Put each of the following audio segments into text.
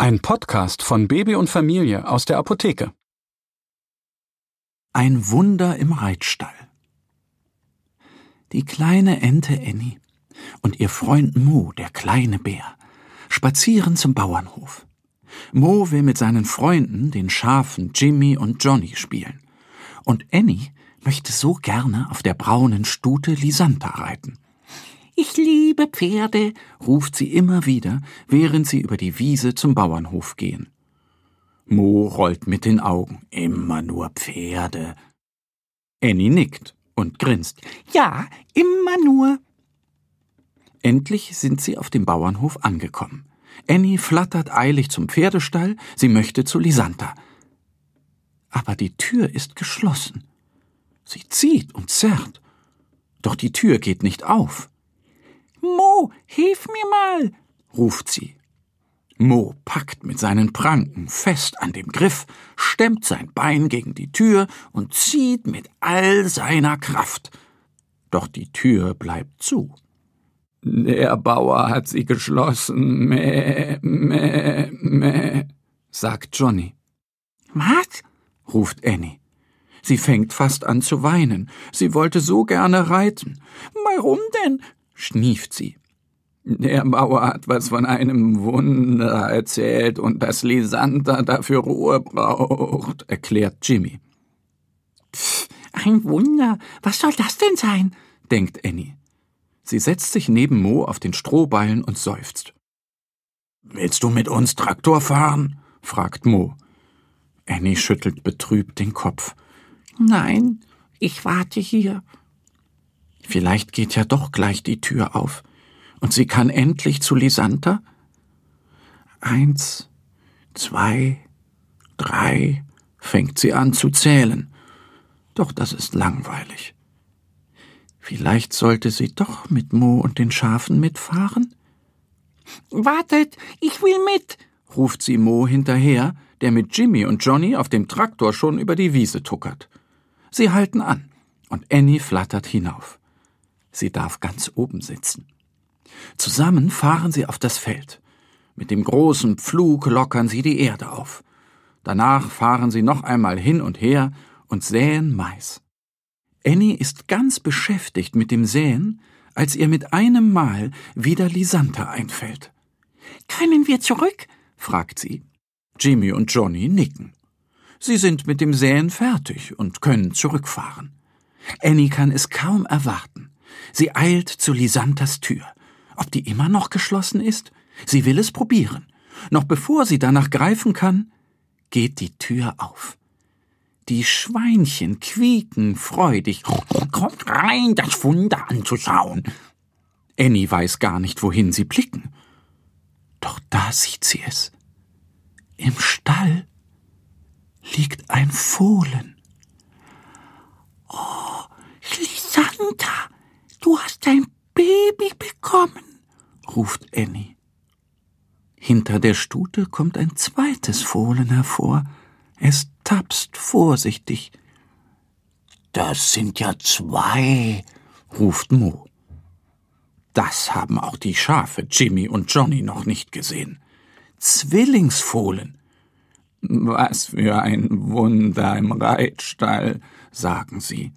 Ein Podcast von Baby und Familie aus der Apotheke. Ein Wunder im Reitstall. Die kleine Ente Annie und ihr Freund Mo, der kleine Bär, spazieren zum Bauernhof. Mo will mit seinen Freunden, den Schafen Jimmy und Johnny, spielen. Und Annie möchte so gerne auf der braunen Stute Lisanta reiten. Ich liebe Pferde, ruft sie immer wieder, während sie über die Wiese zum Bauernhof gehen. Mo rollt mit den Augen. Immer nur Pferde. Annie nickt und grinst. Ja, immer nur. Endlich sind sie auf dem Bauernhof angekommen. Annie flattert eilig zum Pferdestall, sie möchte zu Lisanta. Aber die Tür ist geschlossen. Sie zieht und zerrt. Doch die Tür geht nicht auf. Mo, hilf mir mal, ruft sie. Mo packt mit seinen Pranken fest an dem Griff, stemmt sein Bein gegen die Tür und zieht mit all seiner Kraft. Doch die Tür bleibt zu. Der Bauer hat sie geschlossen, meh, meh, meh, sagt Johnny. Was? ruft Annie. Sie fängt fast an zu weinen. Sie wollte so gerne reiten. Warum denn? Schnieft sie. Der Bauer hat was von einem Wunder erzählt und dass Lisander dafür Ruhe braucht, erklärt Jimmy. Pff, ein Wunder. Was soll das denn sein? denkt Annie. Sie setzt sich neben Mo auf den Strohballen und seufzt. Willst du mit uns Traktor fahren? fragt Mo. Annie schüttelt betrübt den Kopf. Nein, ich warte hier. Vielleicht geht ja doch gleich die Tür auf und sie kann endlich zu Lisanta? Eins, zwei, drei, fängt sie an zu zählen. Doch das ist langweilig. Vielleicht sollte sie doch mit Mo und den Schafen mitfahren? Wartet, ich will mit, ruft sie Mo hinterher, der mit Jimmy und Johnny auf dem Traktor schon über die Wiese tuckert. Sie halten an, und Annie flattert hinauf. Sie darf ganz oben sitzen. Zusammen fahren sie auf das Feld. Mit dem großen Pflug lockern sie die Erde auf. Danach fahren sie noch einmal hin und her und säen Mais. Annie ist ganz beschäftigt mit dem Säen, als ihr mit einem Mal wieder Lisanta einfällt. Können wir zurück? fragt sie. Jimmy und Johnny nicken. Sie sind mit dem Säen fertig und können zurückfahren. Annie kann es kaum erwarten. Sie eilt zu Lisantas Tür. Ob die immer noch geschlossen ist? Sie will es probieren. Noch bevor sie danach greifen kann, geht die Tür auf. Die Schweinchen quieken freudig. Kommt rein, das Wunder anzuschauen. Annie weiß gar nicht, wohin sie blicken. Doch da sieht sie es. Im Stall liegt ein Fohlen. Oh, Lisanta, Du hast ein Baby bekommen, ruft Annie. Hinter der Stute kommt ein zweites Fohlen hervor. Es tapst vorsichtig. Das sind ja zwei, ruft Mo. Das haben auch die Schafe Jimmy und Johnny noch nicht gesehen. Zwillingsfohlen. Was für ein Wunder im Reitstall, sagen sie.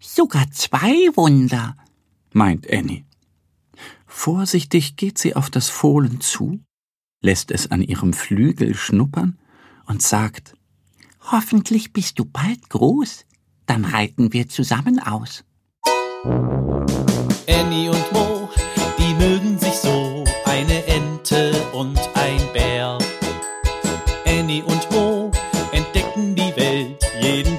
Sogar zwei Wunder, meint Annie. Vorsichtig geht sie auf das Fohlen zu, lässt es an ihrem Flügel schnuppern und sagt Hoffentlich bist du bald groß, dann reiten wir zusammen aus. Annie und Mo, die mögen sich so, eine Ente und ein Bär. Annie und Mo